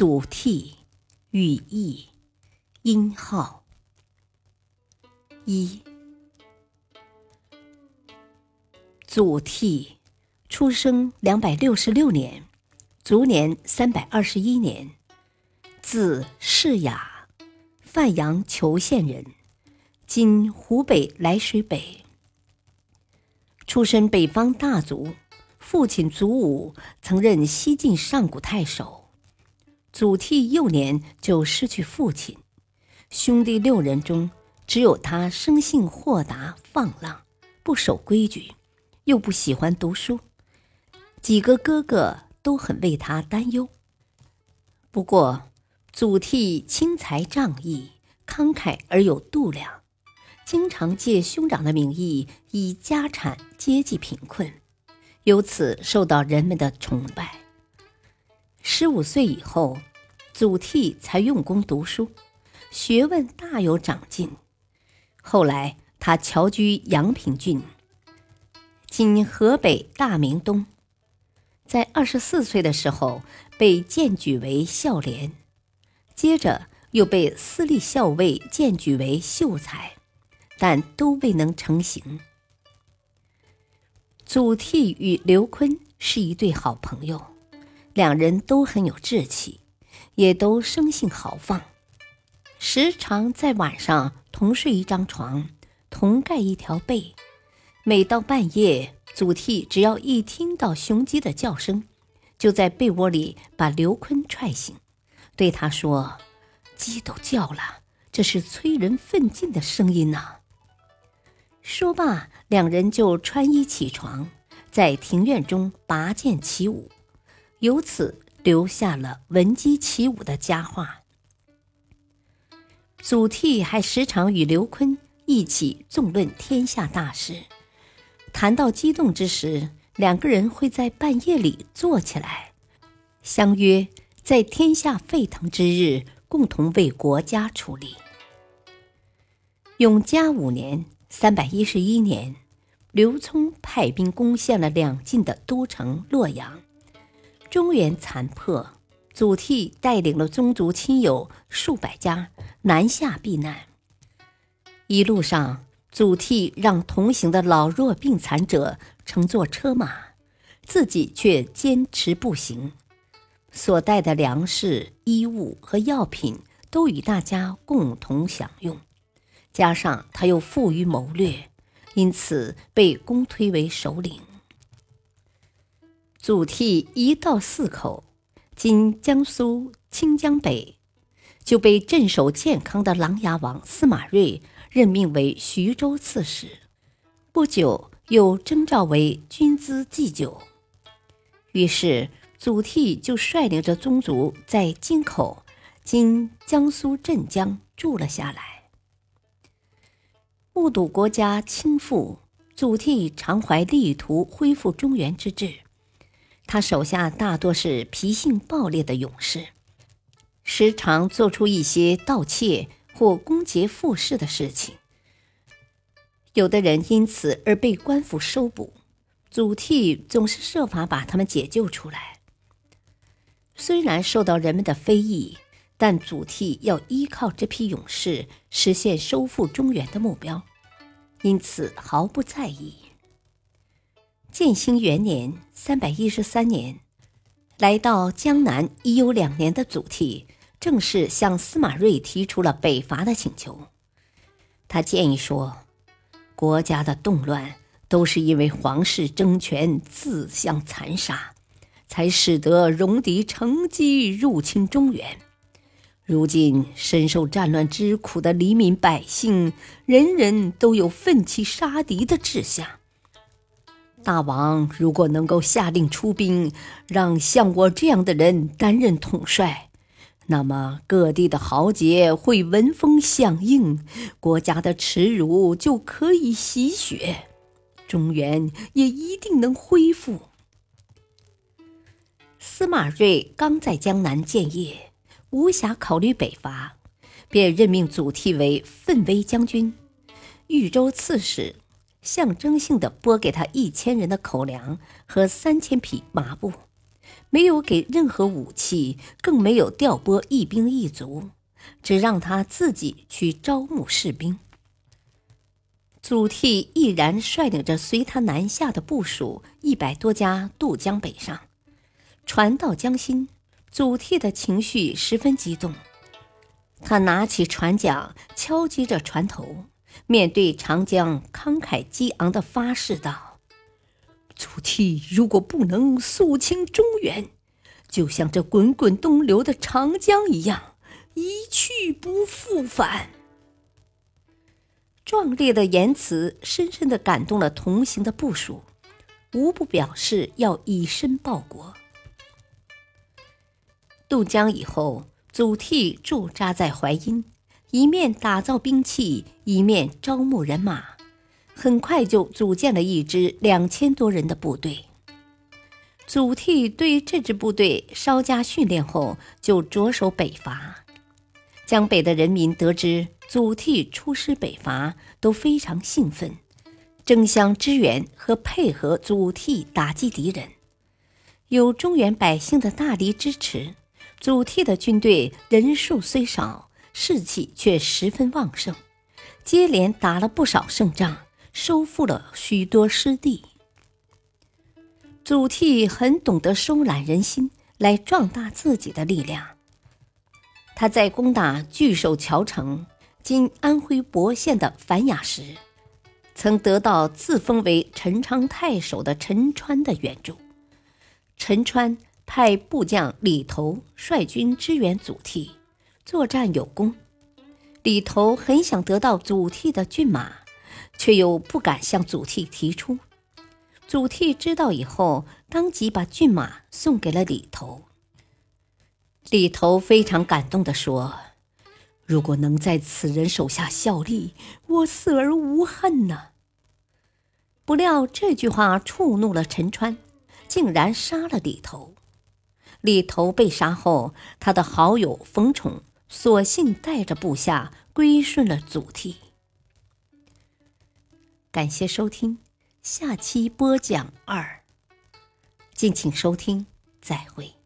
祖逖，语义，音号。一，祖逖，出生两百六十六年，卒年三百二十一年，字世雅，范阳虬县人，今湖北涞水北。出身北方大族，父亲祖武曾任西晋上古太守。祖逖幼年就失去父亲，兄弟六人中只有他生性豁达放浪，不守规矩，又不喜欢读书，几个哥哥都很为他担忧。不过，祖逖轻财仗义，慷慨而有度量，经常借兄长的名义以家产接济贫困，由此受到人们的崇拜。十五岁以后，祖逖才用功读书，学问大有长进。后来，他侨居阳平郡（今河北大名东）。在二十四岁的时候，被荐举为孝廉，接着又被私立校尉荐举为秀才，但都未能成行。祖逖与刘琨是一对好朋友。两人都很有志气，也都生性豪放，时常在晚上同睡一张床，同盖一条被。每到半夜，祖逖只要一听到雄鸡的叫声，就在被窝里把刘琨踹醒，对他说：“鸡都叫了，这是催人奋进的声音呐。”说罢，两人就穿衣起床，在庭院中拔剑起舞。由此留下了闻鸡起舞的佳话。祖逖还时常与刘琨一起纵论天下大事，谈到激动之时，两个人会在半夜里坐起来，相约在天下沸腾之日，共同为国家出力。永嘉五年（三百一十一年），刘聪派兵攻陷了两晋的都城洛阳。中原残破，祖逖带领了宗族亲友数百家南下避难。一路上，祖逖让同行的老弱病残者乘坐车马，自己却坚持步行。所带的粮食、衣物和药品都与大家共同享用。加上他又富于谋略，因此被公推为首领。祖逖一到泗口（今江苏清江北），就被镇守建康的琅琊王司马睿任命为徐州刺史。不久，又征召为军资祭酒。于是，祖逖就率领着宗族在京口（今江苏镇江）住了下来。目睹国家倾覆，祖逖常怀力图恢复中原之志。他手下大多是脾性暴烈的勇士，时常做出一些盗窃或攻劫富士的事情。有的人因此而被官府收捕，祖逖总是设法把他们解救出来。虽然受到人们的非议，但祖逖要依靠这批勇士实现收复中原的目标，因此毫不在意。建兴元年（三百一十三年），来到江南已有两年的祖逖，正式向司马睿提出了北伐的请求。他建议说：“国家的动乱都是因为皇室争权自相残杀，才使得戎狄乘机入侵中原。如今深受战乱之苦的黎民百姓，人人都有奋起杀敌的志向。”大王如果能够下令出兵，让像我这样的人担任统帅，那么各地的豪杰会闻风响应，国家的耻辱就可以洗雪，中原也一定能恢复。司马睿刚在江南建业，无暇考虑北伐，便任命祖逖为奋威将军、豫州刺史，象征性的拨给他一千人的口粮和三千匹麻布。没有给任何武器，更没有调拨一兵一卒，只让他自己去招募士兵。祖逖毅然率领着随他南下的部属一百多家渡江北上，船到江心，祖逖的情绪十分激动，他拿起船桨，敲击着船头，面对长江，慷慨激昂的发誓道。祖逖如果不能肃清中原，就像这滚滚东流的长江一样，一去不复返。壮烈的言辞深深的感动了同行的部属，无不表示要以身报国。渡江以后，祖逖驻扎在淮阴，一面打造兵器，一面招募人马。很快就组建了一支两千多人的部队。祖逖对这支部队稍加训练后，就着手北伐。江北的人民得知祖逖出师北伐，都非常兴奋，争相支援和配合祖逖打击敌人。有中原百姓的大力支持，祖逖的军队人数虽少，士气却十分旺盛，接连打了不少胜仗。收复了许多失地。祖逖很懂得收揽人心，来壮大自己的力量。他在攻打据守谯城（今安徽亳县）的樊雅时，曾得到自封为陈昌太守的陈川的援助。陈川派部将李头率军支援祖逖，作战有功。李头很想得到祖逖的骏马。却又不敢向祖逖提出。祖逖知道以后，当即把骏马送给了李头。李头非常感动地说：“如果能在此人手下效力，我死而无恨呐。”不料这句话触怒了陈川，竟然杀了李头。李头被杀后，他的好友冯宠索性带着部下归顺了祖逖。感谢收听，下期播讲二。敬请收听，再会。